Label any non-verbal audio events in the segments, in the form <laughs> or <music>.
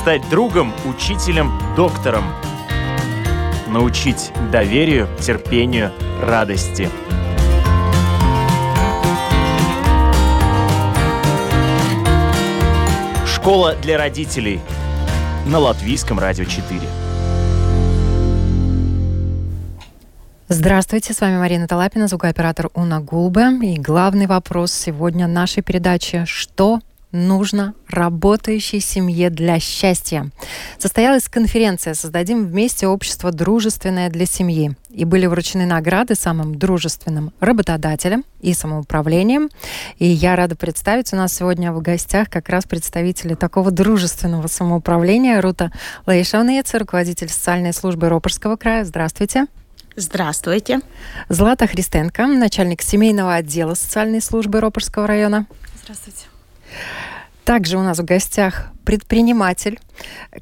стать другом, учителем, доктором. Научить доверию, терпению, радости. Школа для родителей на Латвийском радио 4. Здравствуйте, с вами Марина Талапина, звукооператор Уна Гулбе. И главный вопрос сегодня нашей передачи – что нужно работающей семье для счастья. Состоялась конференция «Создадим вместе общество дружественное для семьи». И были вручены награды самым дружественным работодателям и самоуправлением. И я рада представить, у нас сегодня в гостях как раз представители такого дружественного самоуправления Рута Лаишевнец, руководитель социальной службы Ропорского края. Здравствуйте. Здравствуйте. Злата Христенко, начальник семейного отдела социальной службы Ропорского района. Здравствуйте. Также у нас в гостях предприниматель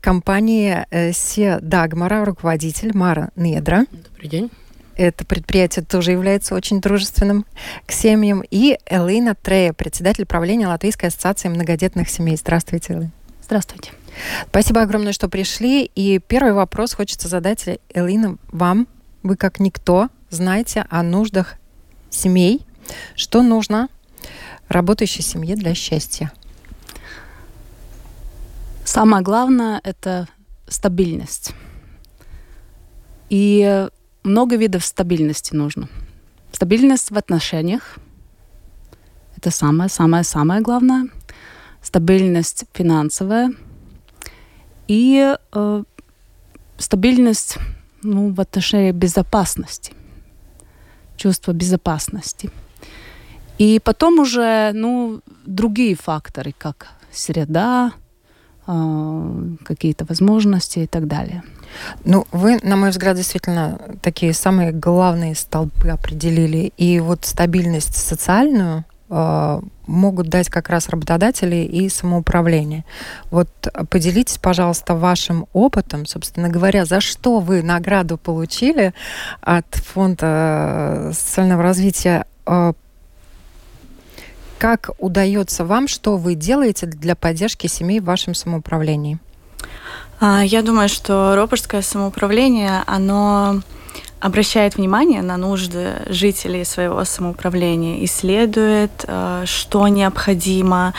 компании э, Се Дагмара, руководитель Мара Недра. Добрый день. Это предприятие тоже является очень дружественным к семьям. И Элина Трея, председатель правления Латвийской ассоциации многодетных семей. Здравствуйте, Элина. Здравствуйте. Спасибо огромное, что пришли. И первый вопрос хочется задать, Элина, вам. Вы как никто знаете о нуждах семей. Что нужно работающей семье для счастья? Самое главное – это стабильность. И много видов стабильности нужно. Стабильность в отношениях – это самое-самое-самое главное. Стабильность финансовая и э, стабильность ну, в отношении безопасности, чувство безопасности. И потом уже ну, другие факторы, как среда, а, какие-то возможности и так далее. Ну, вы, на мой взгляд, действительно такие самые главные столбы определили. И вот стабильность социальную э, могут дать как раз работодатели и самоуправление. Вот поделитесь, пожалуйста, вашим опытом, собственно говоря, за что вы награду получили от Фонда социального развития э, как удается вам, что вы делаете для поддержки семей в вашем самоуправлении? А, я думаю, что ропорское самоуправление, оно обращает внимание на нужды жителей своего самоуправления, исследует, э, что необходимо,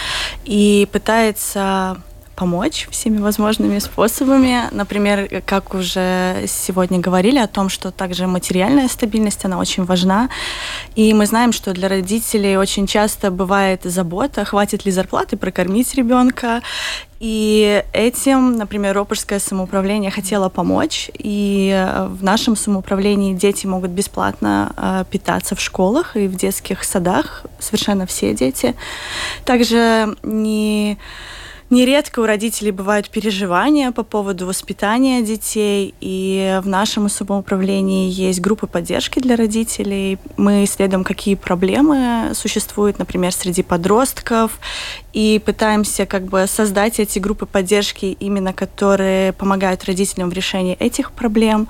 и пытается помочь всеми возможными способами. Например, как уже сегодня говорили о том, что также материальная стабильность, она очень важна. И мы знаем, что для родителей очень часто бывает забота, хватит ли зарплаты прокормить ребенка. И этим, например, Ропорское самоуправление хотело помочь. И в нашем самоуправлении дети могут бесплатно э, питаться в школах и в детских садах, совершенно все дети. Также не Нередко у родителей бывают переживания по поводу воспитания детей, и в нашем самоуправлении есть группы поддержки для родителей. Мы исследуем, какие проблемы существуют, например, среди подростков, и пытаемся как бы создать эти группы поддержки, именно которые помогают родителям в решении этих проблем.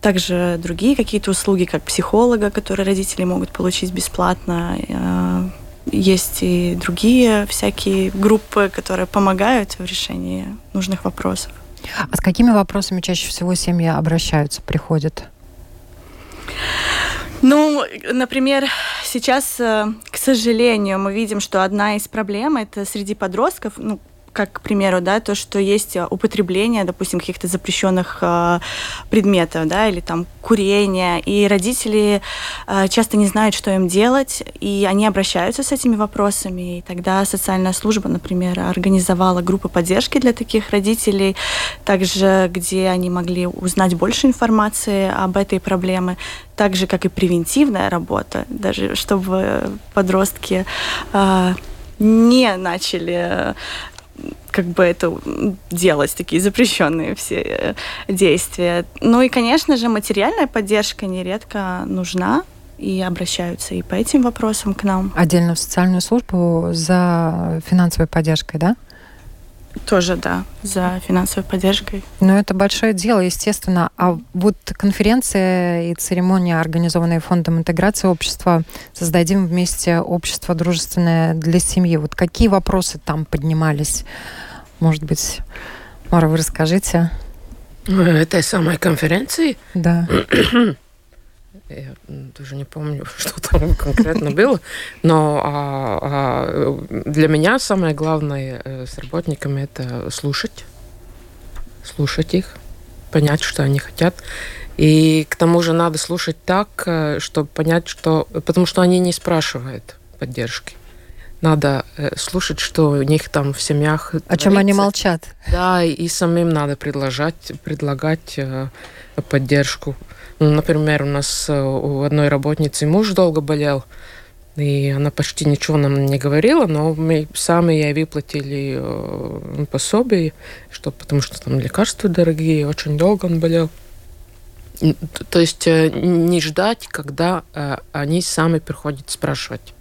Также другие какие-то услуги, как психолога, которые родители могут получить бесплатно, э, есть и другие всякие группы, которые помогают в решении нужных вопросов. А с какими вопросами чаще всего семьи обращаются, приходят? Ну, например, сейчас, э, к сожалению, мы видим, что одна из проблем это среди подростков, ну, как, к примеру, да, то, что есть э, употребление, допустим, каких-то запрещенных э, предметов, да, или там курение, и родители э, часто не знают, что им делать, и они обращаются с этими вопросами, и тогда социальная служба, например, организовала группы поддержки для таких родителей, также где они могли узнать больше информации об этой проблеме, так же, как и превентивная работа, даже чтобы подростки э, не начали как бы это делать, такие запрещенные все э, действия. Ну и, конечно же, материальная поддержка нередко нужна, и обращаются и по этим вопросам к нам. Отдельно в социальную службу за финансовой поддержкой, да? Тоже, да, за финансовой поддержкой. Ну, это большое дело, естественно. А вот конференция и церемония, организованная Фондом интеграции общества «Создадим вместе общество дружественное для семьи». Вот какие вопросы там поднимались? Может быть, Мара, вы расскажите. Этой самой конференции? Да. <clears throat> <clears throat> Я даже не помню, <laughs> что там конкретно было, но а, а, для меня самое главное э, с работниками это слушать, слушать их, понять, что они хотят. И к тому же надо слушать так, э, чтобы понять, что... Потому что они не спрашивают поддержки. Надо э, слушать, что у них там в семьях... О чем они молчат. Да, и самим надо предложить, предлагать поддержку. Например, у нас э, у одной работницы муж долго болел, и она почти ничего нам не говорила, но мы сами ей выплатили э, пособие, что, потому что там лекарства дорогие, очень долго он болел. То есть э, не ждать, когда они сами приходят спрашивать.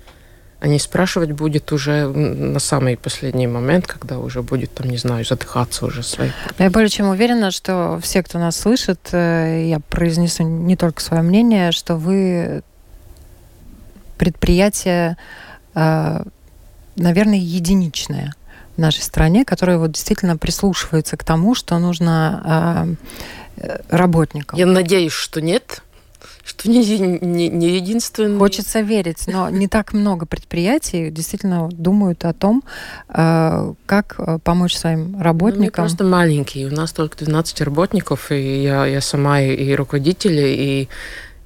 Они спрашивать будет уже на самый последний момент, когда уже будет, там, не знаю, задыхаться уже свои. Я более чем уверена, что все, кто нас слышит, э, я произнесу не только свое мнение, что вы предприятие, э, наверное, единичное в нашей стране, которое вот действительно прислушивается к тому, что нужно э, работникам. Я надеюсь, что нет что не, не, не единственный. Хочется верить, но не так много предприятий действительно думают о том, э, как э, помочь своим работникам. Ну, мы просто маленькие, у нас только 12 работников, и я, я сама и, и руководитель, и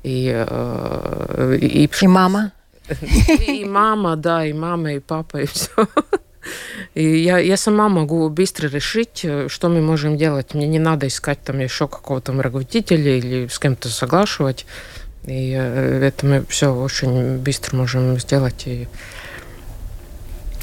и, э, и, и, и мама. <laughs> И мама, да, и мама, и папа, и все. И я, я сама могу быстро решить, э, что мы можем делать. Мне не надо искать там еще какого-то руководителя или с кем-то соглашивать. И э, это мы все очень быстро можем сделать и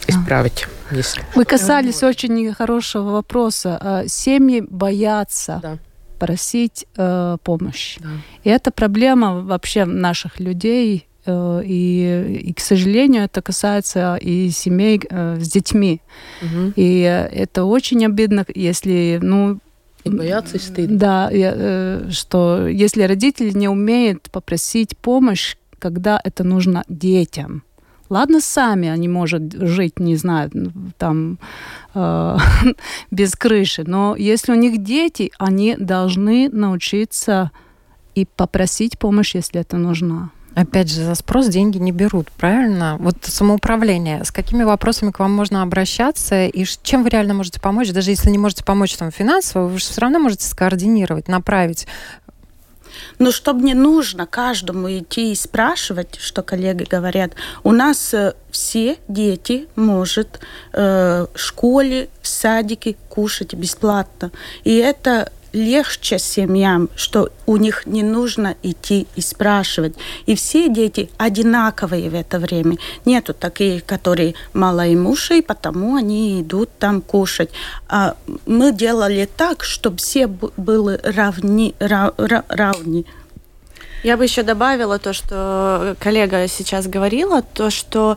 исправить. Если. Вы касались очень хорошего вопроса. А, семьи боятся да. просить э, помощь. Да. И это проблема вообще наших людей и, и, к сожалению, это касается и семей э, с детьми. Угу. И это очень обидно, если, ну, и боятся, и стыдно. Да, э, что если родители не умеют попросить помощь, когда это нужно детям. Ладно, сами они могут жить, не знаю, там э, <laughs> без крыши, но если у них дети, они должны научиться и попросить помощь, если это нужно. Опять же, за спрос деньги не берут, правильно? Вот самоуправление. С какими вопросами к вам можно обращаться и чем вы реально можете помочь? Даже если не можете помочь там финансово, вы же все равно можете скоординировать, направить. Но чтобы не нужно каждому идти и спрашивать, что коллеги говорят, у нас э, все дети могут э, в школе, в садике кушать бесплатно. И это легче семьям, что у них не нужно идти и спрашивать. И все дети одинаковые в это время. Нету таких, которые малоимущие, потому они идут там кушать. А мы делали так, чтобы все были равни, рав, равни. Я бы еще добавила то, что коллега сейчас говорила, то, что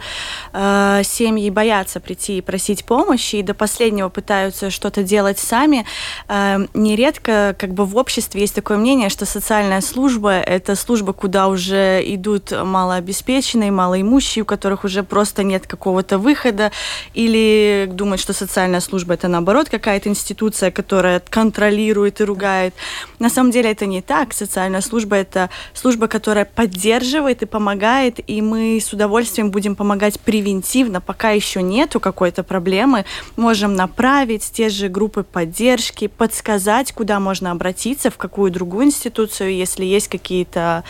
э, семьи боятся прийти и просить помощи, и до последнего пытаются что-то делать сами. Э, нередко как бы в обществе есть такое мнение, что социальная служба – это служба, куда уже идут малообеспеченные, малоимущие, у которых уже просто нет какого-то выхода, или думают, что социальная служба – это наоборот какая-то институция, которая контролирует и ругает. На самом деле это не так. Социальная служба – это служба, которая поддерживает и помогает, и мы с удовольствием будем помогать превентивно, пока еще нету какой-то проблемы, можем направить те же группы поддержки, подсказать, куда можно обратиться, в какую другую институцию, если есть какие-то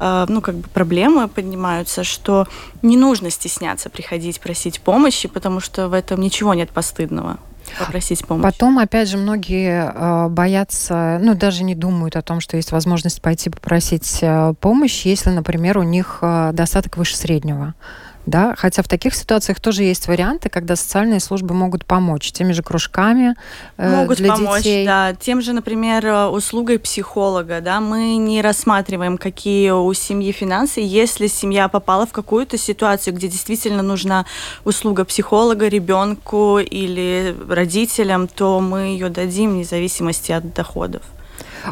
э, ну, как бы проблемы поднимаются, что не нужно стесняться приходить просить помощи, потому что в этом ничего нет постыдного попросить помощь. Потом, опять же, многие э, боятся, ну, даже не думают о том, что есть возможность пойти попросить э, помощь, если, например, у них э, достаток выше среднего да, хотя в таких ситуациях тоже есть варианты, когда социальные службы могут помочь теми же кружками э, могут для помочь, детей. да, тем же, например, э, услугой психолога, да, мы не рассматриваем, какие у семьи финансы, если семья попала в какую-то ситуацию, где действительно нужна услуга психолога ребенку или родителям, то мы ее дадим вне зависимости от доходов.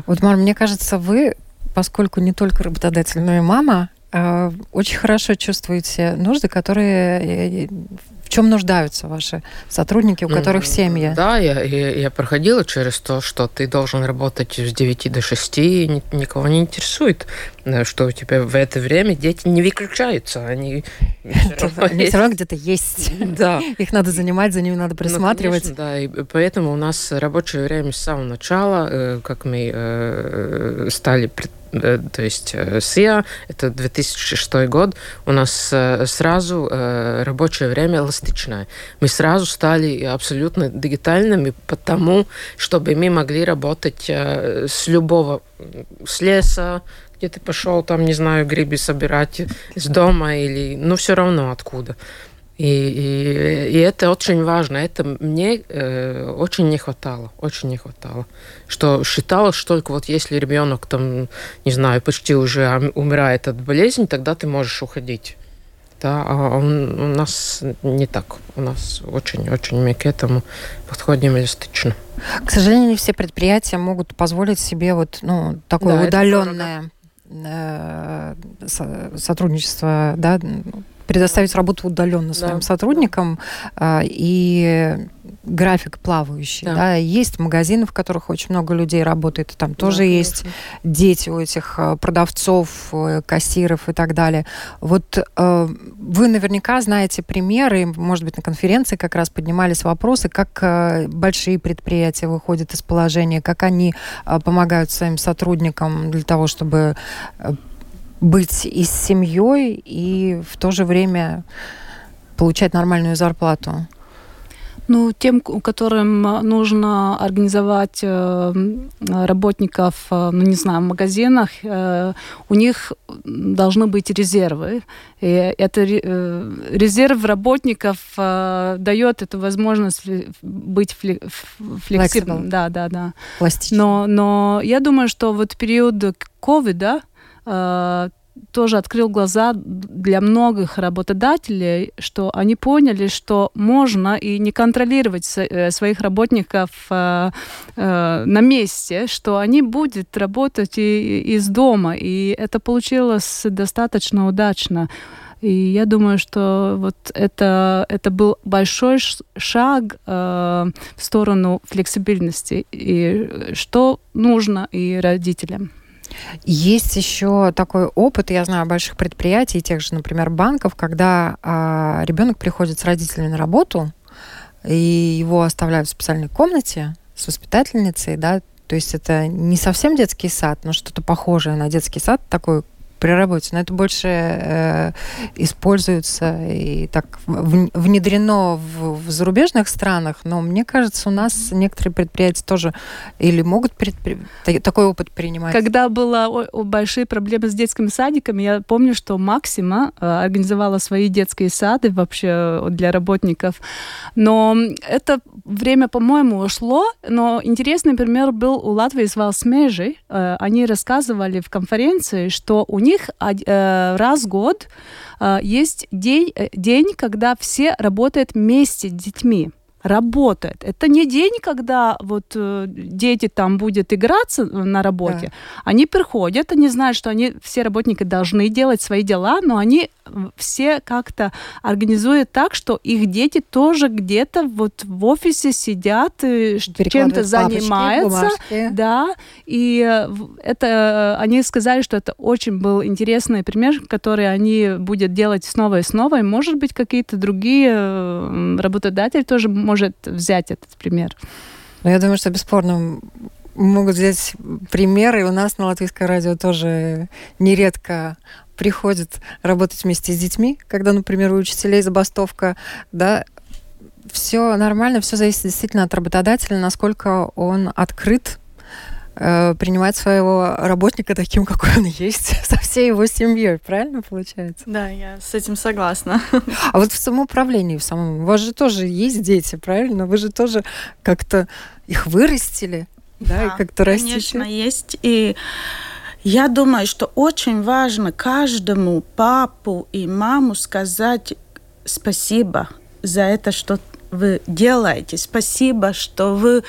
Вот, Мар, мне кажется, вы, поскольку не только работодатель, но и мама, очень хорошо чувствуете нужды, которые чем нуждаются ваши сотрудники, у которых семьи? Да, я, я, я проходила через то, что ты должен работать с 9 до 6, и никого не интересует, э, что у тебя в это время дети не выключаются, они все <laughs> равно где-то есть. <laughs> Да. Их надо занимать, за ними надо ну, присматривать. Да, и поэтому у нас рабочее время с самого начала, э, как мы э, стали то есть СИА, это 2006 год, у нас сразу рабочее время эластичное. Мы сразу стали абсолютно дигитальными, потому чтобы мы могли работать с любого, с леса, где ты пошел, там, не знаю, грибы собирать с дома или, ну, все равно откуда. И, и, и это очень важно. Это мне э, очень не хватало, очень не хватало. Что считалось, что только вот если ребенок там, не знаю, почти уже умирает от болезни, тогда ты можешь уходить. Да, а у нас не так. У нас очень-очень мы к этому подходим эластично. К сожалению, не все предприятия могут позволить себе вот ну, такое да, удаленное э, сотрудничество, да, предоставить работу удаленно своим да. сотрудникам да. и график плавающий. Да. Да. Есть магазины, в которых очень много людей работает, там тоже да, есть дети у этих э, продавцов, э, кассиров и так далее. Вот э, вы наверняка знаете примеры, может быть, на конференции как раз поднимались вопросы, как э, большие предприятия выходят из положения, как они э, помогают своим сотрудникам для того, чтобы э, быть и с семьей, и в то же время получать нормальную зарплату? Ну, тем, которым нужно организовать э, работников, э, ну, не знаю, в магазинах, э, у них должны быть резервы. И это резерв работников дает эту возможность быть флексибельным. Да, да, да. Но, но я думаю, что вот период ковида, Э, тоже открыл глаза для многих работодателей, что они поняли, что можно и не контролировать э, своих работников э, на месте, что они будут работать и из дома. И это получилось достаточно удачно. И я думаю, что вот это, это был большой шаг э, в сторону флексибильности, и что нужно и родителям. Есть еще такой опыт, я знаю, больших предприятий, тех же, например, банков, когда а, ребенок приходит с родителями на работу, и его оставляют в специальной комнате с воспитательницей, да, то есть это не совсем детский сад, но что-то похожее на детский сад, такой при работе, но это больше э, используется и так внедрено в, в зарубежных странах, но мне кажется, у нас некоторые предприятия тоже или могут предпри... такой опыт принимать. Когда была большие проблемы с детскими садиками, я помню, что Максима э, организовала свои детские сады вообще для работников, но это время, по-моему, ушло, но интересный пример был у Латвии с Валсмежи. Э, они рассказывали в конференции, что у них них э, раз в год э, есть день, э, день, когда все работают вместе с детьми работает. Это не день, когда вот э, дети там будут играться на работе. Да. Они приходят, они знают, что они все работники должны делать свои дела, но они все как-то организуют так, что их дети тоже где-то вот в офисе сидят, чем-то занимаются, бумажки. да. И э, это э, они сказали, что это очень был интересный пример, который они будут делать снова и снова. И может быть какие-то другие работодатели тоже может взять этот пример? Ну, я думаю, что бесспорно могут взять примеры. У нас на Латвийское радио тоже нередко приходят работать вместе с детьми, когда, например, у учителей забастовка, да, все нормально, все зависит действительно от работодателя, насколько он открыт принимать своего работника таким, какой он есть, <laughs> со всей его семьей, правильно получается? Да, я с этим согласна. А вот в самоуправлении, в самом, у вас же тоже есть дети, правильно? Вы же тоже как-то их вырастили, да, да и как-то растите. Конечно, есть. И я думаю, что очень важно каждому папу и маму сказать спасибо за это, что вы делаете. Спасибо, что вы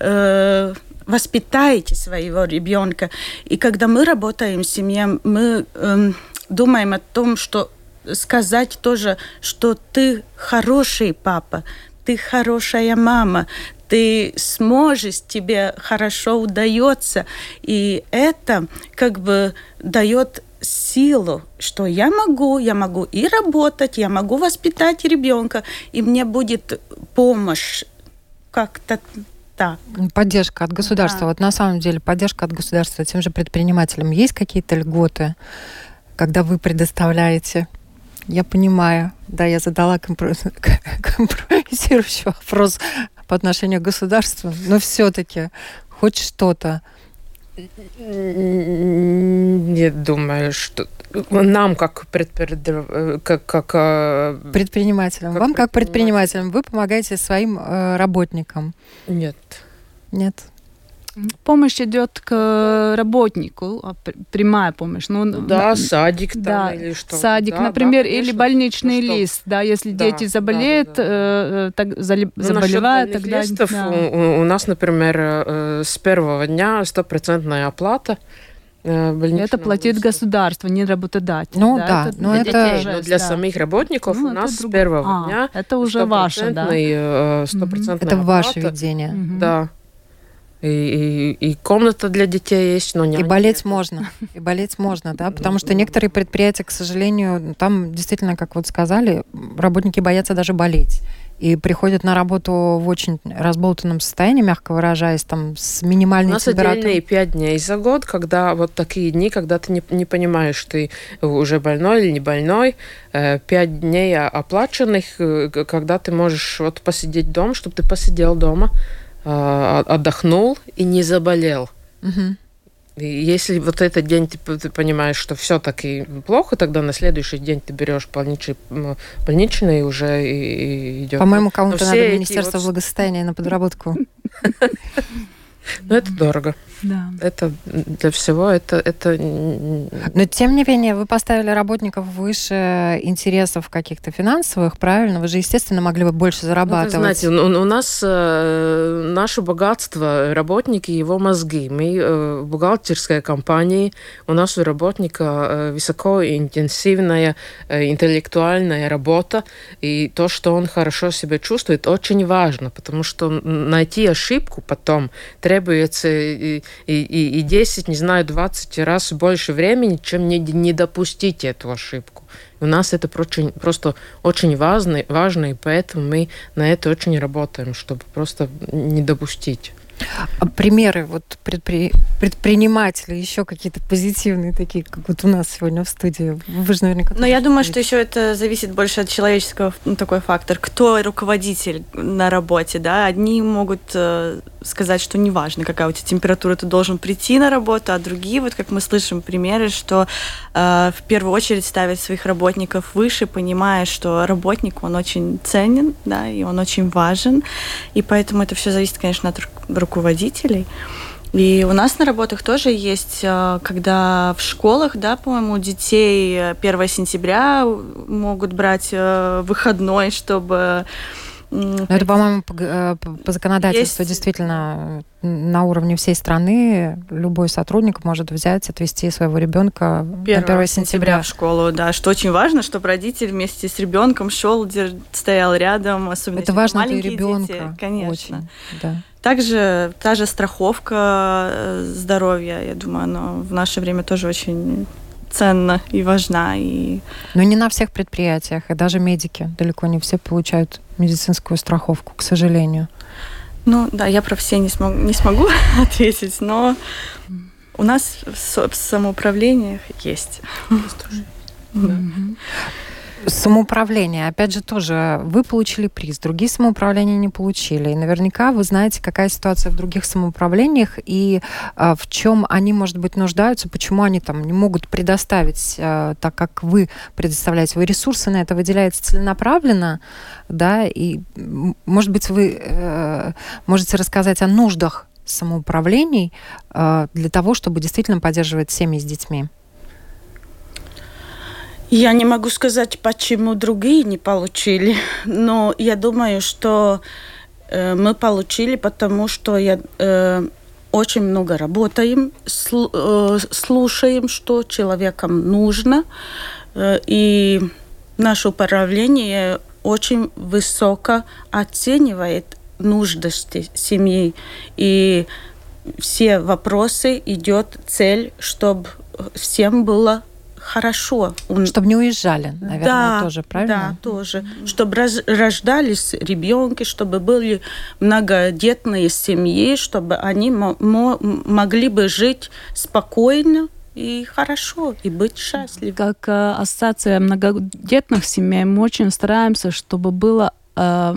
э, воспитаете своего ребенка. И когда мы работаем в семье, мы э, думаем о том, что сказать тоже, что ты хороший папа, ты хорошая мама, ты сможешь, тебе хорошо удается. И это как бы дает силу, что я могу, я могу и работать, я могу воспитать ребенка, и мне будет помощь как-то так. Поддержка от государства. Да. Вот на самом деле поддержка от государства тем же предпринимателям. Есть какие-то льготы, когда вы предоставляете я понимаю. Да, я задала <laughs> компрометирующий вопрос по отношению к государству, но все-таки хоть что-то. Не думаю, что нам как, предпри... как, как э, предпринимателям, как вам как предпринимателям, вы помогаете своим э, работникам? Нет. Нет. Помощь идет к работнику, а прямая помощь. Ну, да, на, садик там да, или что. Садик, да, например, да, или больничный ну, лист, да, если да, дети заболеют, да, да, да. Э, так, ну, заболевают, тогда... Листов да. у, у нас, например, э, с первого дня стопроцентная оплата. Э, это платит листа. государство, не работодатель. Ну да, да это но для это детей, но для да. самих работников ну, у нас с первого а, дня это уже ваше, да? Э, стопроцентная Это ваше видение. Да. И, и, и комната для детей есть, но не. И болеть можно. И болеть можно, да, потому что некоторые предприятия, к сожалению, там действительно, как вот сказали, работники боятся даже болеть. И приходят на работу в очень разболтанном состоянии, мягко выражаясь, там с минимальной У нас температурой. отдельные пять дней за год, когда вот такие дни, когда ты не, не понимаешь, ты уже больной или не больной. Э, пять дней оплаченных, э, когда ты можешь вот посидеть дома, чтобы ты посидел дома, отдохнул и не заболел. Угу. И если вот этот день ты, ты понимаешь, что все-таки плохо, тогда на следующий день ты берешь больничный, больничный уже и, и идет. По-моему, кому-то надо Министерство вот... благосостояния на подработку. <laughs> Но это дорого. Да. Это для всего это, это... Но тем не менее, вы поставили работников выше интересов каких-то финансовых, правильно? Вы же, естественно, могли бы больше зарабатывать. Ну, знаете, у, у нас э, наше богатство, работники, его мозги. Мы э, в бухгалтерской компании, у нас у работника э, высокоинтенсивная э, интеллектуальная работа, и то, что он хорошо себя чувствует, очень важно, потому что найти ошибку потом требуется и, и, и 10, не знаю, 20 раз больше времени, чем не, не допустить эту ошибку. У нас это очень, просто очень важно, важно, и поэтому мы на это очень работаем, чтобы просто не допустить. А примеры вот предпри... предпринимателей, еще какие-то позитивные такие, как вот у нас сегодня в студии. Вы же наверняка... Но я думаю, что еще это зависит больше от человеческого ну, такой фактор. Кто руководитель на работе, да? Одни могут э, сказать, что неважно, какая у тебя температура, ты должен прийти на работу, а другие, вот как мы слышим примеры, что э, в первую очередь ставят своих работников выше, понимая, что работник, он очень ценен, да, и он очень важен, и поэтому это все зависит, конечно, от руководителей. И у нас на работах тоже есть, э, когда в школах, да, по-моему, детей 1 сентября могут брать э, выходной, чтобы ну, это, по-моему, по, э, законодательству есть... действительно на уровне всей страны любой сотрудник может взять, отвести своего ребенка 1 на 1 сентября в школу, да, что очень важно, чтобы родитель вместе с ребенком шел, стоял рядом, особенно это важно для ребенка, дети, конечно. Очень, да. Также та же страховка э, здоровья, я думаю, она в наше время тоже очень ценна и важна. И... Но не на всех предприятиях, и даже медики далеко не все получают медицинскую страховку, к сожалению. Ну да, я про все не, смог, не смогу <laughs> ответить, но у нас в самоуправлениях есть. Да. Самоуправление, опять же, тоже вы получили приз, другие самоуправления не получили. И наверняка вы знаете, какая ситуация в других самоуправлениях и а, в чем они, может быть, нуждаются, почему они там не могут предоставить, а, так как вы предоставляете. Вы ресурсы на это выделяете целенаправленно, да, и, может быть, вы э, можете рассказать о нуждах самоуправлений э, для того, чтобы действительно поддерживать семьи с детьми. Я не могу сказать, почему другие не получили, но я думаю, что э, мы получили, потому что я, э, очень много работаем, э, слушаем, что человеком нужно. Э, и наше управление очень высоко оценивает нужды семьи. И все вопросы идет цель, чтобы всем было хорошо. Чтобы не уезжали, наверное, да, тоже, правильно? Да, тоже. Чтобы раз, рождались ребенки, чтобы были многодетные семьи, чтобы они могли бы жить спокойно, и хорошо, и быть счастливым. Как э, ассоциация многодетных семей мы очень стараемся, чтобы было Э,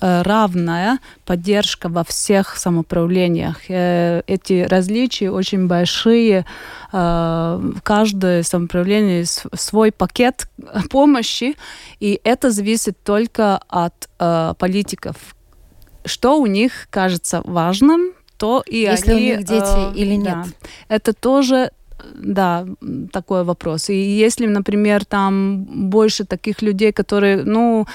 равная поддержка во всех самоуправлениях. Э, эти различия очень большие. Э, каждое самоуправление свой пакет <laughs> помощи, и это зависит только от политиков. Что у них кажется важным, то и Если они... у них дети или нет. Да, это тоже да, такой вопрос. И если, например, там больше таких людей, которые, ну,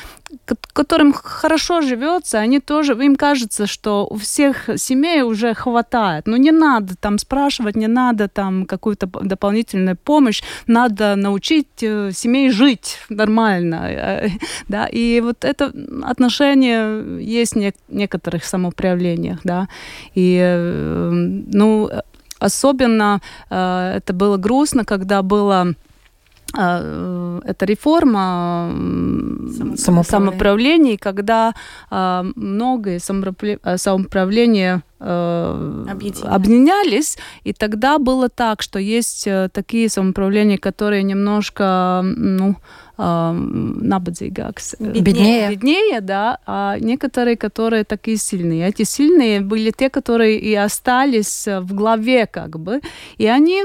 которым хорошо живется, они тоже, им кажется, что у всех семей уже хватает. Ну, не надо там спрашивать, не надо там какую-то дополнительную помощь, надо научить э, семей жить нормально. Э, <laughs> да, и вот это отношение есть в некоторых самоуправлениях, да, и, э, ну, Особенно э, это было грустно, когда было э, эта реформа самоуправления, самоуправления когда э, многие самоуправления э, объединялись, и тогда было так, что есть такие самоуправления, которые немножко, ну, набадzīgāks. Беднее. Беднее, да, а некоторые, которые такие сильные. Эти сильные были те, которые и остались в главе, как бы. И они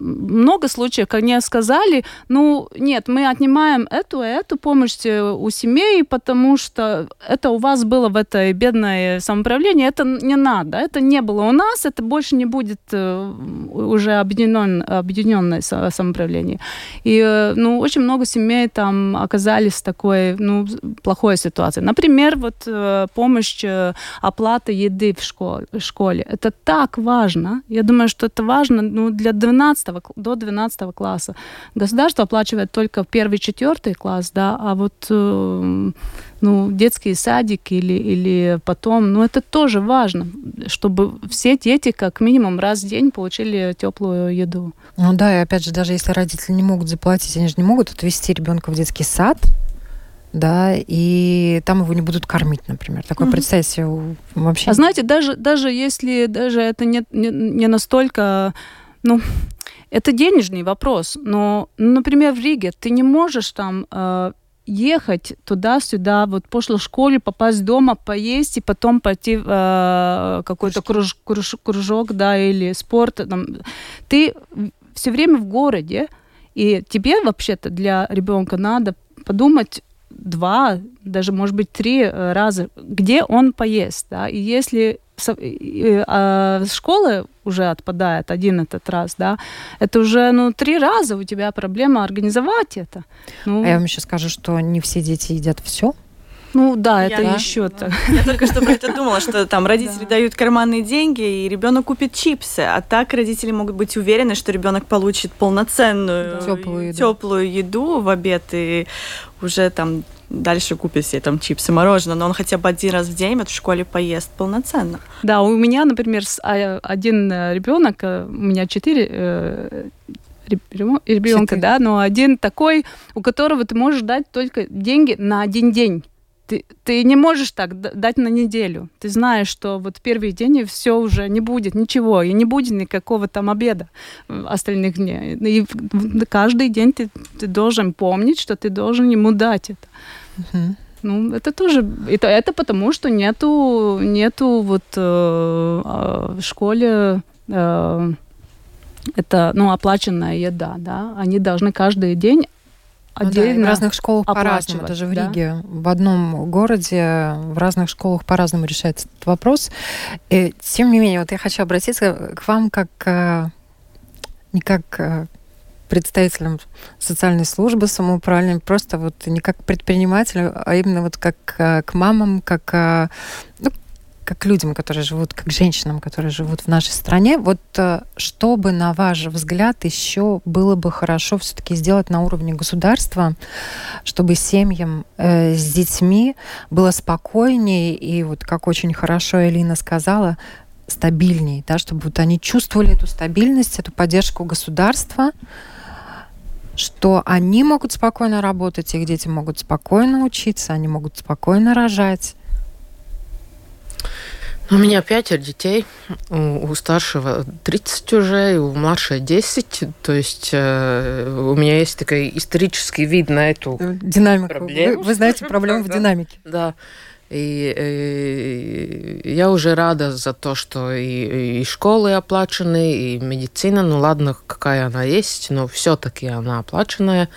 много случаев, как они сказали, ну, нет, мы отнимаем эту и эту помощь у семей, потому что это у вас было в этой бедное самоуправление, это не надо, это не было у нас, это больше не будет э, уже объединен, объединенное самоуправление. И, э, ну, очень много семей семей там оказались в такой, ну, плохой ситуации. Например, вот э, помощь э, оплаты еды в школе, в школе. Это так важно. Я думаю, что это важно ну, для 12 до 12 класса. Государство оплачивает только первый, четвертый класс, да, а вот э, ну, детский садик или, или потом, ну, это тоже важно, чтобы все дети как минимум раз в день получили теплую еду. Ну да, и опять же, даже если родители не могут заплатить, они же не могут отвезти ребенка в детский сад, да, и там его не будут кормить, например. Такое mm-hmm. представить себе вообще. А знаете, даже, даже если даже это не, не, не настолько, ну, это денежный вопрос, но, например, в Риге ты не можешь там э, ехать туда-сюда, вот после школы попасть дома, поесть и потом пойти в э, какой-то круж, круж, кружок, да, или спорт. Там. Ты все время в городе, и тебе вообще-то для ребенка надо подумать два, даже, может быть, три э, раза, где он поест. Да? И если школы уже отпадает один этот раз, да, это уже, ну, три раза у тебя проблема организовать это. Ну, а я вам еще скажу, что не все дети едят все. Ну да, это я, еще да. так. Я только что про это думала, что там <laughs> родители дают карманные деньги, и ребенок купит чипсы. А так родители могут быть уверены, что ребенок получит полноценную теплую еду. теплую еду в обед и уже там дальше купит себе там чипсы, мороженое, но он хотя бы один раз в день вот в школе поест полноценно. Да, у меня, например, а, один э, ребенок, э, у меня четыре э, ребенка, да, но один такой, у которого ты можешь дать только деньги на один день. Ты, ты не можешь так дать на неделю. Ты знаешь, что вот первый день все уже не будет ничего, и не будет никакого там обеда остальных дней. И каждый день ты, ты должен помнить, что ты должен ему дать это. Угу. Ну, это тоже, это, это потому, что нету, нету вот э, а, в школе э, это, ну, оплаченная еда, да, они должны каждый день отдельно ну да, в разных школах по-разному. Даже в Риге, да? в одном городе, в разных школах по-разному решается этот вопрос. И, тем не менее, вот я хочу обратиться к вам как э, не как э, представителям социальной службы самоуправления, просто вот не как предпринимателю, а именно вот как э, к мамам, как ну, как людям, которые живут, как женщинам, которые живут в нашей стране. Вот э, что бы, на ваш взгляд, еще было бы хорошо все-таки сделать на уровне государства, чтобы семьям э, с детьми было спокойнее и вот как очень хорошо Элина сказала, стабильнее, да, чтобы вот они чувствовали эту стабильность, эту поддержку государства, что они могут спокойно работать, их дети могут спокойно учиться, они могут спокойно рожать. У меня пятеро детей, у, старшего 30 уже, и у младшего 10. То есть э, у меня есть такой исторический вид на эту Динамику. Проблему. Вы, вы знаете проблему в <laughs> динамике. Да. И, и я уже рада за то, что и, и школы оплачены, и медицина, ну ладно, какая она есть, но все-таки она оплаченная.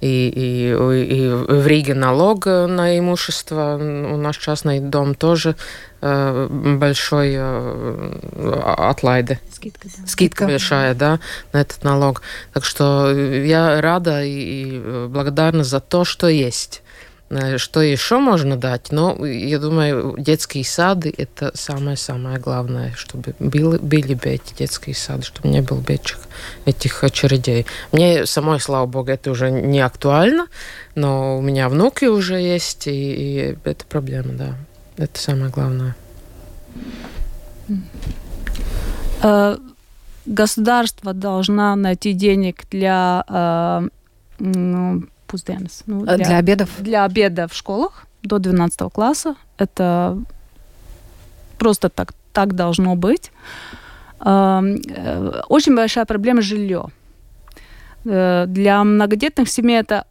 И, и, и в Риге налог на имущество, у нас частный дом тоже э, большой э, отлайды. Скидка, да. Скидка большая, да, на этот налог. Так что я рада и, и благодарна за то, что есть. Э, что еще можно дать? Но я думаю, детские сады – это самое-самое главное, чтобы были, были бы эти детские сады, чтобы не было бы этих, этих очередей. Мне самой, слава богу, это уже не актуально, но у меня внуки уже есть, и, и это проблема, да. Это самое главное. Э, государство должна найти денег для э, pusdienas. Ну, для, для обедов? Для обеда в школах до 12 класса. Это просто так, так должно быть. Э, очень большая проблема жилье. Э, для многодетных семей это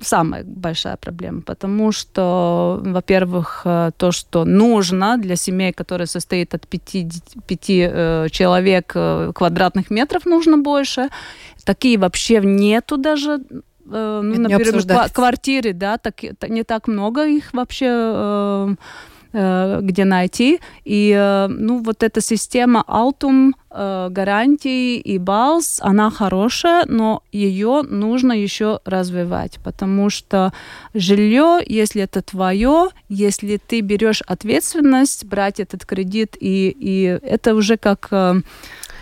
самая большая проблема, потому что, во-первых, э, то, что нужно для семей, которые состоят от пяти, пяти человек квадратных метров, нужно больше. Такие вообще нету даже э, ну, например, квартиры, да, так, не так много их вообще э, э, где найти. И э, ну, вот эта система Altum э, гарантий и Балс, она хорошая, но ее нужно еще развивать, потому что жилье, если это твое, если ты берешь ответственность брать этот кредит, и, и это уже как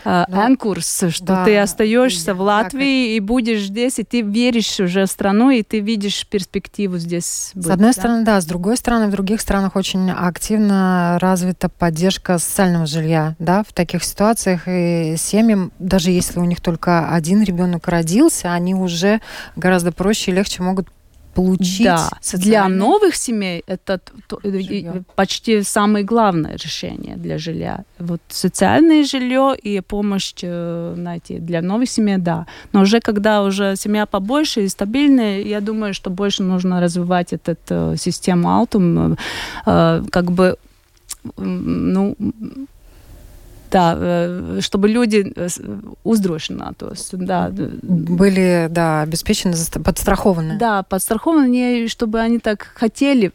э, ну, анкурс, что да, ты остаешься да, в Латвии так, и будешь здесь, и ты веришь уже в страну, и ты видишь перспективу здесь. Быть, с одной да? стороны, да, с другой стороны, в других странах очень активно развита поддержка социального жилья, да, в таких ситуациях и семьям, даже если у них только один ребенок родился, они уже гораздо проще и легче могут получить. Да, для новых семей это жилье. почти самое главное решение для жилья. Вот социальное жилье и помощь э, найти для новых семей, да. Но уже когда уже семья побольше и стабильная, я думаю, что больше нужно развивать эту, эту систему Altum, э, как бы ну, да, э, чтобы люди э, уздрошены, то есть, да. Были, да, обеспечены, подстрахованы. Да, подстрахованы, чтобы они так хотели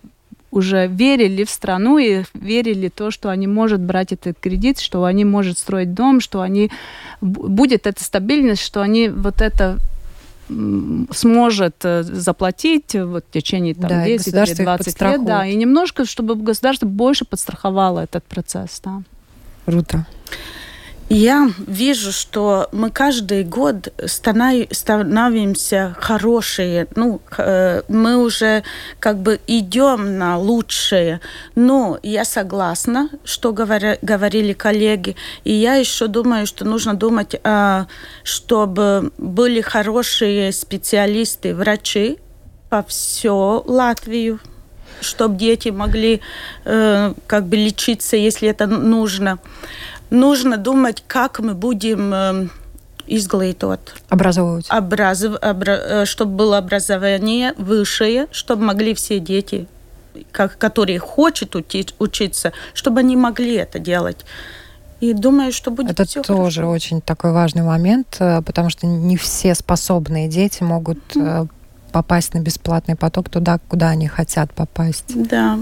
уже верили в страну и верили в то, что они могут брать этот кредит, что они могут строить дом, что они будет эта стабильность, что они вот это сможет э, заплатить вот, в течение там, да, 10 или 20 лет. Да, и немножко, чтобы государство больше подстраховало этот процесс. Да. Круто. Я вижу, что мы каждый год становимся хорошие, ну, э, мы уже как бы идем на лучшее. Но я согласна, что говорили коллеги, и я еще думаю, что нужно думать, а, чтобы были хорошие специалисты, врачи по всю Латвию, чтобы дети могли э, как бы лечиться, если это нужно. Нужно думать, как мы будем э, изглитот. Образовывать. Образов, обра, э, чтобы было образование высшее, чтобы могли все дети, как, которые хотят учиться, чтобы они могли это делать. И думаю, что будет Это все тоже хорошо. очень такой важный момент, э, потому что не все способные дети могут mm попасть на бесплатный поток туда, куда они хотят попасть. Да.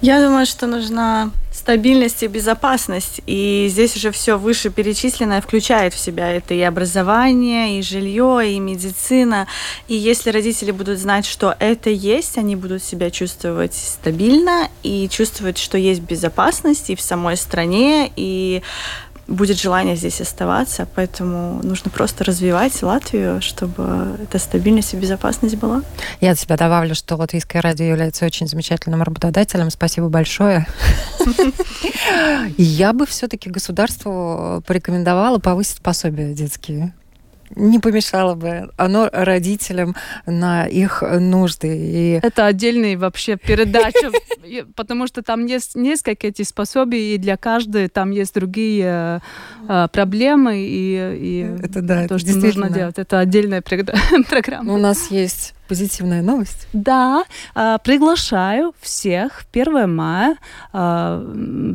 Я думаю, что нужна стабильность и безопасность. И здесь уже все вышеперечисленное включает в себя это и образование, и жилье, и медицина. И если родители будут знать, что это есть, они будут себя чувствовать стабильно и чувствовать, что есть безопасность и в самой стране, и будет желание здесь оставаться, поэтому нужно просто развивать Латвию, чтобы эта стабильность и безопасность была. Я от себя добавлю, что Латвийское радио является очень замечательным работодателем. Спасибо большое. <laughs> Я бы все-таки государству порекомендовала повысить пособия детские не помешало бы оно родителям на их нужды. И... Это отдельный вообще передача, <laughs> потому что там есть несколько этих пособий, и для каждой там есть другие э, проблемы, и, и это, да, то, что нужно делать. Это отдельная <laughs> программа. У нас есть позитивная новость. Да, э, приглашаю всех 1 мая э,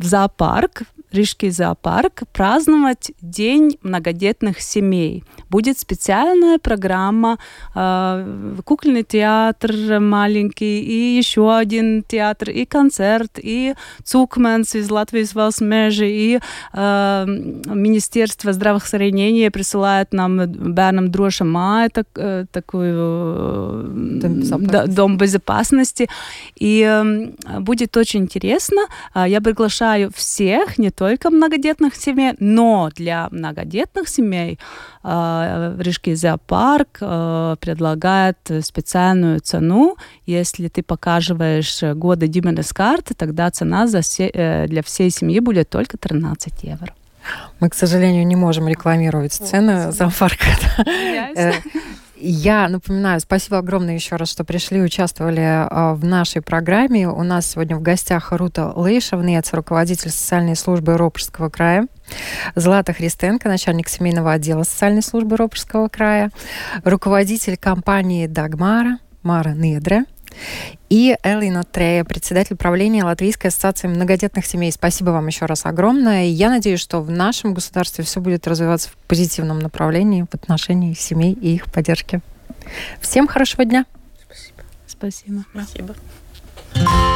в зоопарк Рижский зоопарк праздновать День многодетных семей. Будет специальная программа, э, кукольный театр маленький, и еще один театр, и концерт, и Цукменс из Латвии, из Валсмежи, и э, Министерство здравоохранения присылает нам Бернам Дроша Май, так, э, такой э, дом, безопасности. дом безопасности. И э, будет очень интересно. Я приглашаю всех, не только многодетных семей, но для многодетных семей э, Рижский зоопарк э, предлагает специальную цену. Если ты показываешь годы Дименес карты, тогда цена за все, э, для всей семьи будет только 13 евро. Мы, к сожалению, не можем рекламировать цены зоопарка. Я напоминаю, спасибо огромное еще раз, что пришли, участвовали а, в нашей программе. У нас сегодня в гостях Рута Лейшевнец, руководитель социальной службы Ропрского края. Злата Христенко, начальник семейного отдела социальной службы Ропрского края. Руководитель компании Дагмара Мара Недре и Элина Трея, председатель правления Латвийской ассоциации многодетных семей. Спасибо вам еще раз огромное. Я надеюсь, что в нашем государстве все будет развиваться в позитивном направлении в отношении семей и их поддержки. Всем хорошего дня. Спасибо. Спасибо. Спасибо.